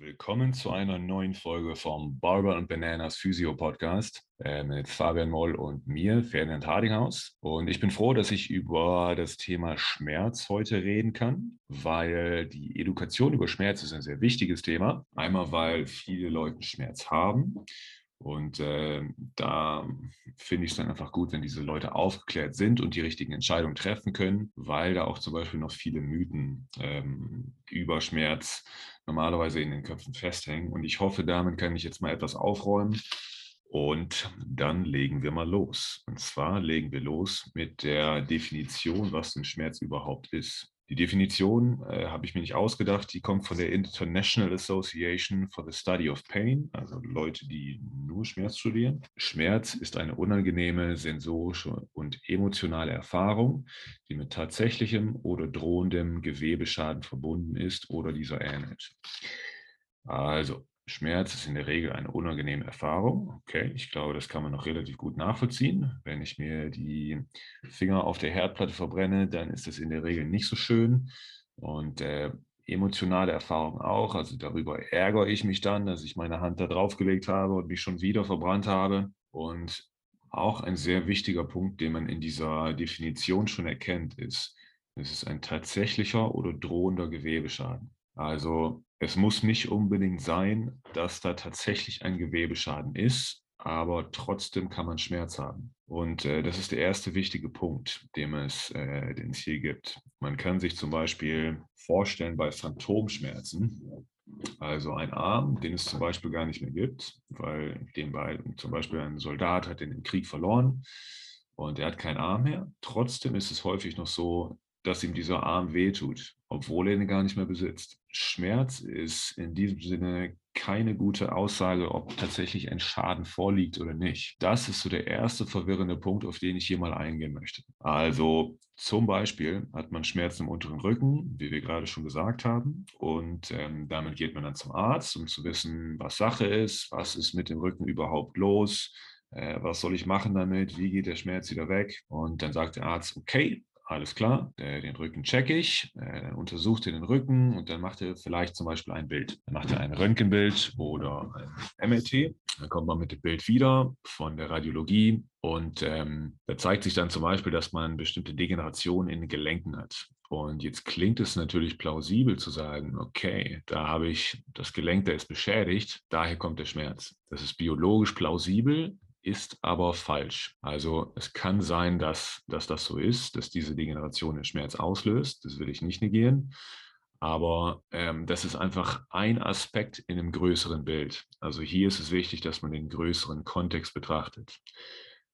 Willkommen zu einer neuen Folge vom Barber and Bananas Physio Podcast äh, mit Fabian Moll und mir, Ferdinand Hardinghaus. Und ich bin froh, dass ich über das Thema Schmerz heute reden kann, weil die Education über Schmerz ist ein sehr wichtiges Thema. Einmal, weil viele Leute Schmerz haben und äh, da finde ich es dann einfach gut, wenn diese Leute aufgeklärt sind und die richtigen Entscheidungen treffen können, weil da auch zum Beispiel noch viele Mythen ähm, über Schmerz normalerweise in den Köpfen festhängen. Und ich hoffe, damit kann ich jetzt mal etwas aufräumen. Und dann legen wir mal los. Und zwar legen wir los mit der Definition, was ein Schmerz überhaupt ist. Die Definition äh, habe ich mir nicht ausgedacht, die kommt von der International Association for the Study of Pain, also Leute, die nur Schmerz studieren. Schmerz ist eine unangenehme sensorische und emotionale Erfahrung, die mit tatsächlichem oder drohendem Gewebeschaden verbunden ist oder dieser ähnelt. Also, Schmerz ist in der Regel eine unangenehme Erfahrung. Okay, ich glaube, das kann man noch relativ gut nachvollziehen. Wenn ich mir die Finger auf der Herdplatte verbrenne, dann ist das in der Regel nicht so schön. Und äh, emotionale Erfahrung auch. Also darüber ärgere ich mich dann, dass ich meine Hand da draufgelegt habe und mich schon wieder verbrannt habe. Und auch ein sehr wichtiger Punkt, den man in dieser Definition schon erkennt, ist, es ist ein tatsächlicher oder drohender Gewebeschaden. Also es muss nicht unbedingt sein, dass da tatsächlich ein Gewebeschaden ist, aber trotzdem kann man Schmerz haben. Und äh, das ist der erste wichtige Punkt, den es, äh, den es hier gibt. Man kann sich zum Beispiel vorstellen bei Phantomschmerzen, also ein Arm, den es zum Beispiel gar nicht mehr gibt, weil dem bei, zum Beispiel ein Soldat hat den Krieg verloren und er hat keinen Arm mehr. Trotzdem ist es häufig noch so, dass ihm dieser Arm wehtut, obwohl er ihn gar nicht mehr besitzt. Schmerz ist in diesem Sinne keine gute Aussage, ob tatsächlich ein Schaden vorliegt oder nicht. Das ist so der erste verwirrende Punkt, auf den ich hier mal eingehen möchte. Also zum Beispiel hat man Schmerzen im unteren Rücken, wie wir gerade schon gesagt haben, und ähm, damit geht man dann zum Arzt, um zu wissen, was Sache ist, was ist mit dem Rücken überhaupt los, äh, was soll ich machen damit, wie geht der Schmerz wieder weg? Und dann sagt der Arzt, okay, alles klar, den Rücken checke ich, äh, dann untersucht er den Rücken und dann macht er vielleicht zum Beispiel ein Bild. Dann macht er ein Röntgenbild oder ein MRT. Dann kommt man mit dem Bild wieder von der Radiologie und ähm, da zeigt sich dann zum Beispiel, dass man bestimmte Degenerationen in den Gelenken hat. Und jetzt klingt es natürlich plausibel zu sagen, okay, da habe ich das Gelenk, da ist beschädigt, daher kommt der Schmerz. Das ist biologisch plausibel, ist aber falsch. Also es kann sein, dass, dass das so ist, dass diese Degeneration den Schmerz auslöst. Das will ich nicht negieren. Aber ähm, das ist einfach ein Aspekt in einem größeren Bild. Also hier ist es wichtig, dass man den größeren Kontext betrachtet.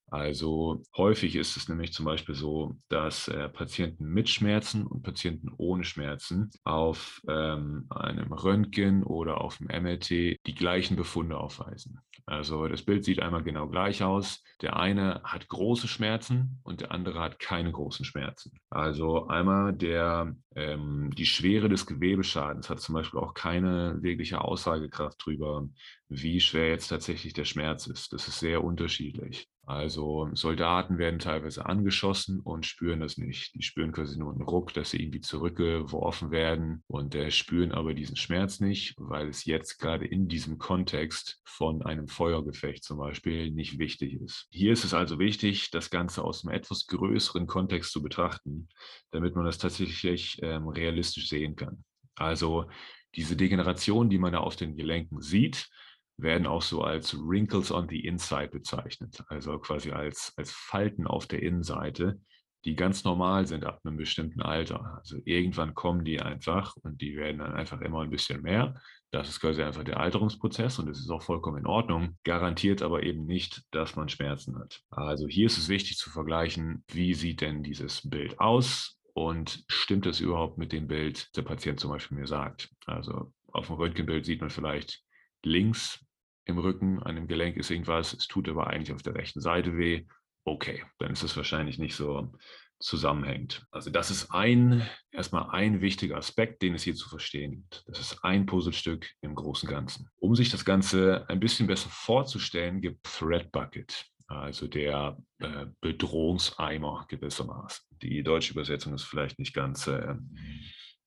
Also häufig ist es nämlich zum Beispiel so, dass äh, Patienten mit Schmerzen und Patienten ohne Schmerzen auf ähm, einem Röntgen oder auf dem MRT die gleichen Befunde aufweisen. Also das Bild sieht einmal genau gleich aus. Der eine hat große Schmerzen und der andere hat keine großen Schmerzen. Also einmal der, ähm, die Schwere des Gewebeschadens hat zum Beispiel auch keine wirkliche Aussagekraft darüber, wie schwer jetzt tatsächlich der Schmerz ist. Das ist sehr unterschiedlich. Also Soldaten werden teilweise angeschossen und spüren das nicht. Die spüren quasi nur einen Ruck, dass sie irgendwie zurückgeworfen werden und äh, spüren aber diesen Schmerz nicht, weil es jetzt gerade in diesem Kontext von einem Feuergefecht zum Beispiel nicht wichtig ist. Hier ist es also wichtig, das Ganze aus einem etwas größeren Kontext zu betrachten, damit man das tatsächlich ähm, realistisch sehen kann. Also diese Degeneration, die man da auf den Gelenken sieht, werden auch so als Wrinkles on the Inside bezeichnet, also quasi als, als Falten auf der Innenseite, die ganz normal sind ab einem bestimmten Alter. Also irgendwann kommen die einfach und die werden dann einfach immer ein bisschen mehr. Das ist quasi einfach der Alterungsprozess und es ist auch vollkommen in Ordnung, garantiert aber eben nicht, dass man Schmerzen hat. Also hier ist es wichtig zu vergleichen, wie sieht denn dieses Bild aus und stimmt es überhaupt mit dem Bild, der Patient zum Beispiel mir sagt. Also auf dem Röntgenbild sieht man vielleicht links im Rücken, an dem Gelenk ist irgendwas, es tut aber eigentlich auf der rechten Seite weh. Okay, dann ist es wahrscheinlich nicht so zusammenhängt. Also das ist ein, erstmal ein wichtiger Aspekt, den es hier zu verstehen gibt. Das ist ein Puzzlestück im großen Ganzen. Um sich das Ganze ein bisschen besser vorzustellen, gibt Thread Bucket, also der äh, Bedrohungseimer gewissermaßen. Die deutsche Übersetzung ist vielleicht nicht ganz äh, äh,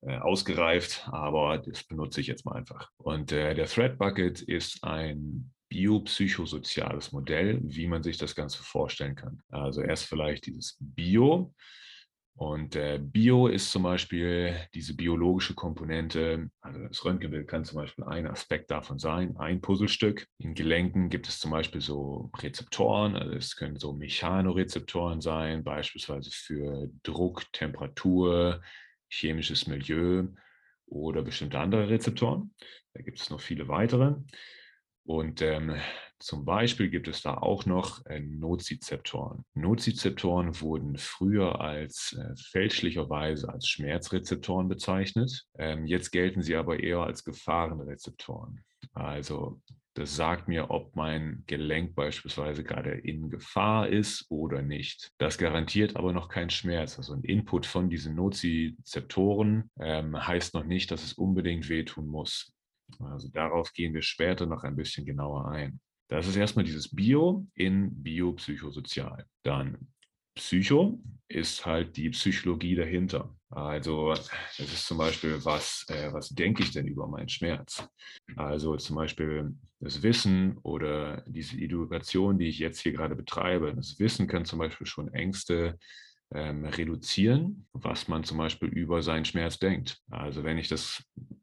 ausgereift, aber das benutze ich jetzt mal einfach. Und äh, der Thread Bucket ist ein biopsychosoziales Modell, wie man sich das Ganze vorstellen kann. Also erst vielleicht dieses Bio. Und äh, Bio ist zum Beispiel diese biologische Komponente, also das Röntgenbild kann zum Beispiel ein Aspekt davon sein, ein Puzzlestück. In Gelenken gibt es zum Beispiel so Rezeptoren, also es können so Mechanorezeptoren sein, beispielsweise für Druck, Temperatur, chemisches Milieu oder bestimmte andere Rezeptoren. Da gibt es noch viele weitere. Und ähm, zum Beispiel gibt es da auch noch äh, Nozizeptoren. Nozizeptoren wurden früher als äh, fälschlicherweise als Schmerzrezeptoren bezeichnet. Ähm, jetzt gelten sie aber eher als Gefahrenrezeptoren. Also das sagt mir, ob mein Gelenk beispielsweise gerade in Gefahr ist oder nicht. Das garantiert aber noch keinen Schmerz. Also ein Input von diesen Nozizeptoren ähm, heißt noch nicht, dass es unbedingt wehtun muss. Also darauf gehen wir später noch ein bisschen genauer ein. Das ist erstmal dieses Bio in Biopsychosozial. Dann Psycho ist halt die Psychologie dahinter. Also das ist zum Beispiel, was, äh, was denke ich denn über meinen Schmerz? Also zum Beispiel das Wissen oder diese Education, die ich jetzt hier gerade betreibe. Das Wissen kann zum Beispiel schon Ängste ähm, reduzieren, was man zum Beispiel über seinen Schmerz denkt. Also wenn ich das,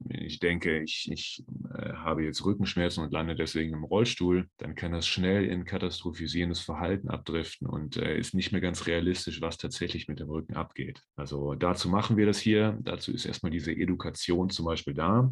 ich denke, ich, ich äh, habe jetzt Rückenschmerzen und lande deswegen im Rollstuhl, dann kann das schnell in katastrophisierendes Verhalten abdriften und äh, ist nicht mehr ganz realistisch, was tatsächlich mit dem Rücken abgeht. Also dazu machen wir das hier. Dazu ist erstmal diese Education zum Beispiel da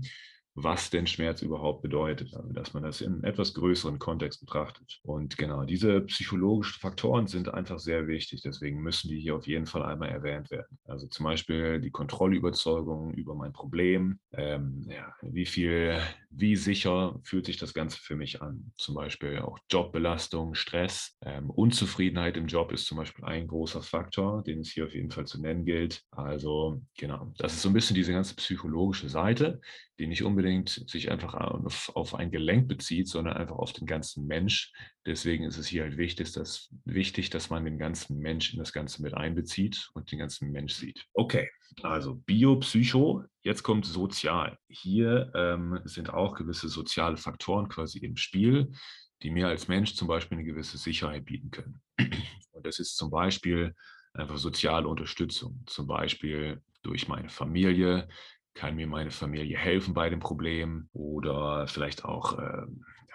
was denn Schmerz überhaupt bedeutet, also dass man das in einem etwas größeren Kontext betrachtet. Und genau, diese psychologischen Faktoren sind einfach sehr wichtig, deswegen müssen die hier auf jeden Fall einmal erwähnt werden. Also zum Beispiel die Kontrollüberzeugung über mein Problem, ähm, ja, wie viel, wie sicher fühlt sich das Ganze für mich an? Zum Beispiel auch Jobbelastung, Stress, ähm, Unzufriedenheit im Job ist zum Beispiel ein großer Faktor, den es hier auf jeden Fall zu nennen gilt. Also genau, das ist so ein bisschen diese ganze psychologische Seite die nicht unbedingt sich einfach auf, auf, ein Gelenk bezieht, sondern einfach auf den ganzen Mensch. Deswegen ist es hier halt wichtig dass, wichtig, dass man den ganzen Mensch in das Ganze mit einbezieht und den ganzen Mensch sieht. Okay, also Biopsycho, jetzt kommt sozial. Hier ähm, sind auch gewisse soziale Faktoren quasi im Spiel, die mir als Mensch zum Beispiel eine gewisse Sicherheit bieten können. Und das ist zum Beispiel einfach soziale Unterstützung, zum Beispiel durch meine Familie, kann mir meine Familie helfen bei dem Problem oder vielleicht auch äh,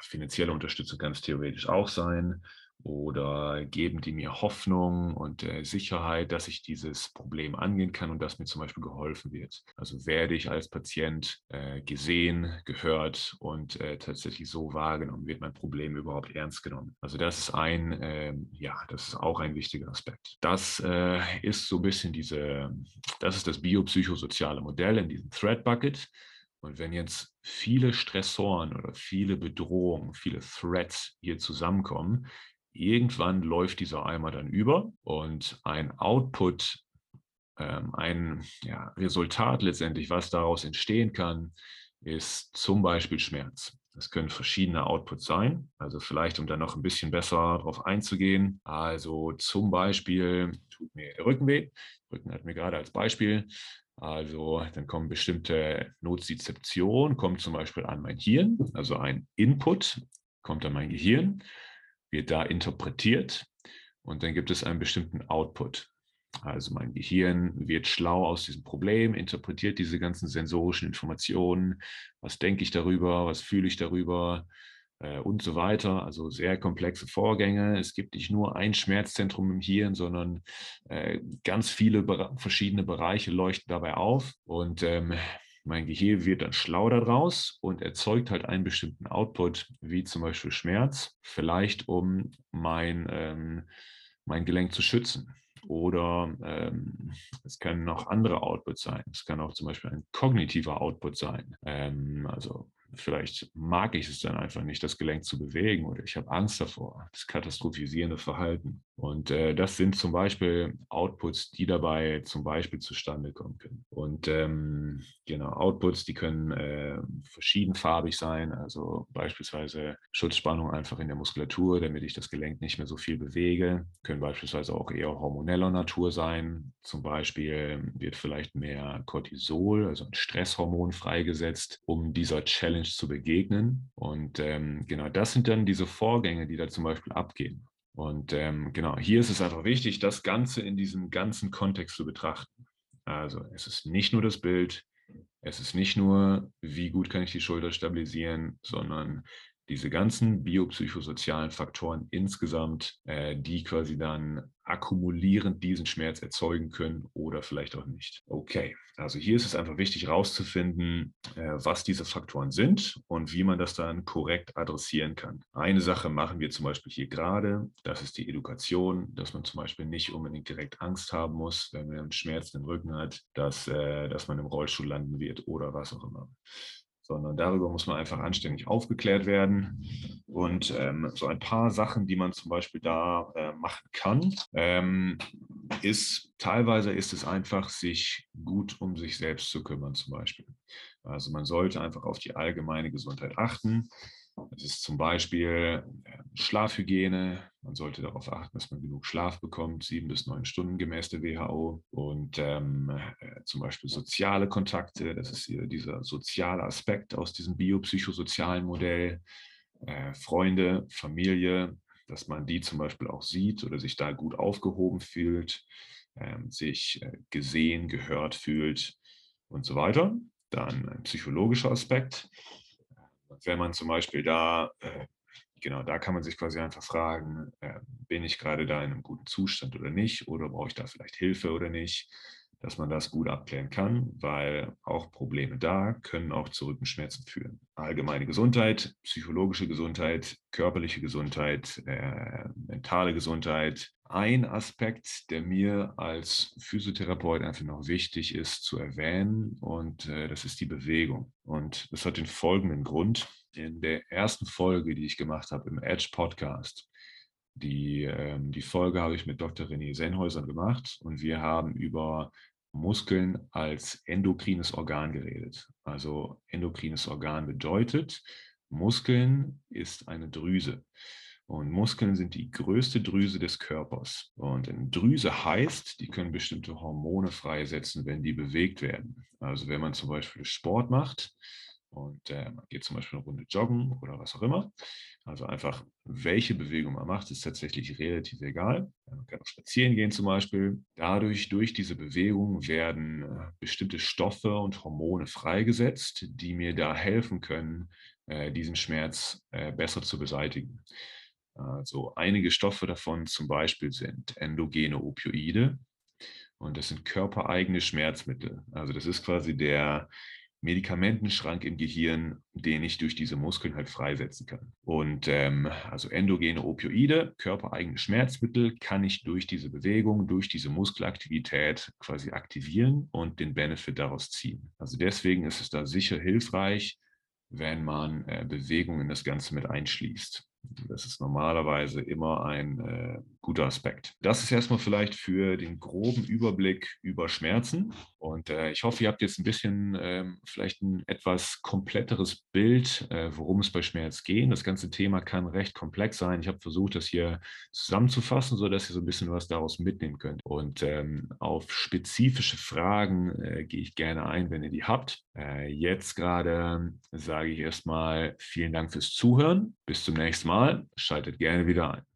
finanzielle Unterstützung es theoretisch auch sein oder geben die mir Hoffnung und äh, Sicherheit, dass ich dieses Problem angehen kann und dass mir zum Beispiel geholfen wird. Also werde ich als Patient äh, gesehen, gehört und äh, tatsächlich so wahrgenommen, wird mein Problem überhaupt ernst genommen. Also das ist ein, ähm, ja, das ist auch ein wichtiger Aspekt. Das äh, ist so ein bisschen diese, das ist das biopsychosoziale Modell in diesem Thread Bucket. Und wenn jetzt viele Stressoren oder viele Bedrohungen, viele Threats hier zusammenkommen, irgendwann läuft dieser Eimer dann über und ein Output, ähm, ein ja, Resultat letztendlich, was daraus entstehen kann, ist zum Beispiel Schmerz. Das können verschiedene Outputs sein. Also vielleicht, um da noch ein bisschen besser drauf einzugehen. Also zum Beispiel tut mir Rücken weh. Rücken hat mir gerade als Beispiel. Also dann kommen bestimmte Nozizeption, kommt zum Beispiel an mein Hirn, also ein Input kommt an mein Gehirn wird da interpretiert und dann gibt es einen bestimmten Output. Also mein Gehirn wird schlau aus diesem Problem, interpretiert diese ganzen sensorischen Informationen. Was denke ich darüber? Was fühle ich darüber? Äh, und so weiter. Also sehr komplexe Vorgänge. Es gibt nicht nur ein Schmerzzentrum im Hirn, sondern äh, ganz viele verschiedene Bereiche leuchten dabei auf. Und ähm, mein Gehirn wird dann schlau daraus und erzeugt halt einen bestimmten Output, wie zum Beispiel Schmerz, vielleicht um mein, ähm, mein Gelenk zu schützen. Oder ähm, es können noch andere Outputs sein. Es kann auch zum Beispiel ein kognitiver Output sein. Ähm, also vielleicht mag ich es dann einfach nicht, das Gelenk zu bewegen oder ich habe Angst davor, das katastrophisierende Verhalten. Und äh, das sind zum Beispiel Outputs, die dabei zum Beispiel zustande kommen können. Und ähm, genau, Outputs, die können äh, verschiedenfarbig sein, also beispielsweise Schutzspannung einfach in der Muskulatur, damit ich das Gelenk nicht mehr so viel bewege, können beispielsweise auch eher hormoneller Natur sein. Zum Beispiel wird vielleicht mehr Cortisol, also ein Stresshormon, freigesetzt, um dieser Challenge zu begegnen. Und ähm, genau das sind dann diese Vorgänge, die da zum Beispiel abgehen. Und ähm, genau, hier ist es einfach wichtig, das Ganze in diesem ganzen Kontext zu betrachten. Also es ist nicht nur das Bild, es ist nicht nur, wie gut kann ich die Schulter stabilisieren, sondern diese ganzen biopsychosozialen Faktoren insgesamt, äh, die quasi dann akkumulierend diesen Schmerz erzeugen können oder vielleicht auch nicht. Okay, also hier ist es einfach wichtig herauszufinden, äh, was diese Faktoren sind und wie man das dann korrekt adressieren kann. Eine Sache machen wir zum Beispiel hier gerade, das ist die Education, dass man zum Beispiel nicht unbedingt direkt Angst haben muss, wenn man einen Schmerz im Rücken hat, dass, äh, dass man im Rollstuhl landen wird oder was auch immer sondern darüber muss man einfach anständig aufgeklärt werden. Und ähm, so ein paar Sachen, die man zum Beispiel da äh, machen kann, ähm, ist teilweise ist es einfach, sich gut um sich selbst zu kümmern, zum Beispiel. Also man sollte einfach auf die allgemeine Gesundheit achten. Das ist zum Beispiel ähm, Schlafhygiene. Man sollte darauf achten, dass man genug Schlaf bekommt, sieben bis neun Stunden gemäß der WHO. Und ähm, äh, zum Beispiel soziale Kontakte. Das ist hier dieser soziale Aspekt aus diesem biopsychosozialen Modell. Äh, Freunde, Familie, dass man die zum Beispiel auch sieht oder sich da gut aufgehoben fühlt, äh, sich äh, gesehen, gehört fühlt und so weiter. Dann ein psychologischer Aspekt wenn man zum Beispiel da, äh, genau, da kann man sich quasi einfach fragen, äh, bin ich gerade da in einem guten Zustand oder nicht? Oder brauche ich da vielleicht Hilfe oder nicht, dass man das gut abklären kann, weil auch Probleme da können auch zu Rückenschmerzen führen. Allgemeine Gesundheit, psychologische Gesundheit, körperliche Gesundheit, äh, mentale Gesundheit. Ein Aspekt, der mir als Physiotherapeut einfach noch wichtig ist zu erwähnen, und äh, das ist die Bewegung. Und das hat den folgenden Grund. In der ersten Folge, die ich gemacht habe im Edge Podcast, die, ähm, die Folge habe ich mit Dr. René Sennhäuser gemacht und wir haben über Muskeln als endokrines Organ geredet. Also endokrines Organ bedeutet, Muskeln ist eine Drüse. Und Muskeln sind die größte Drüse des Körpers. Und eine Drüse heißt, die können bestimmte Hormone freisetzen, wenn die bewegt werden. Also wenn man zum Beispiel Sport macht, und äh, man geht zum Beispiel eine Runde joggen oder was auch immer. Also einfach, welche Bewegung man macht, ist tatsächlich relativ egal. Man kann auch spazieren gehen zum Beispiel. Dadurch, durch diese Bewegung werden äh, bestimmte Stoffe und Hormone freigesetzt, die mir da helfen können, äh, diesen Schmerz äh, besser zu beseitigen. Also einige Stoffe davon zum Beispiel sind endogene Opioide. Und das sind körpereigene Schmerzmittel. Also das ist quasi der, Medikamentenschrank im Gehirn, den ich durch diese Muskeln halt freisetzen kann. Und ähm, also endogene Opioide, körpereigene Schmerzmittel, kann ich durch diese Bewegung, durch diese Muskelaktivität quasi aktivieren und den Benefit daraus ziehen. Also deswegen ist es da sicher hilfreich, wenn man äh, Bewegung in das Ganze mit einschließt. Das ist normalerweise immer ein äh, guter Aspekt. Das ist erstmal vielleicht für den groben Überblick über Schmerzen. Und äh, ich hoffe, ihr habt jetzt ein bisschen ähm, vielleicht ein etwas kompletteres Bild, äh, worum es bei Schmerz geht. Das ganze Thema kann recht komplex sein. Ich habe versucht, das hier zusammenzufassen, sodass ihr so ein bisschen was daraus mitnehmen könnt. Und ähm, auf spezifische Fragen äh, gehe ich gerne ein, wenn ihr die habt. Äh, jetzt gerade sage ich erstmal vielen Dank fürs Zuhören. Bis zum nächsten Mal. Schaltet gerne wieder ein.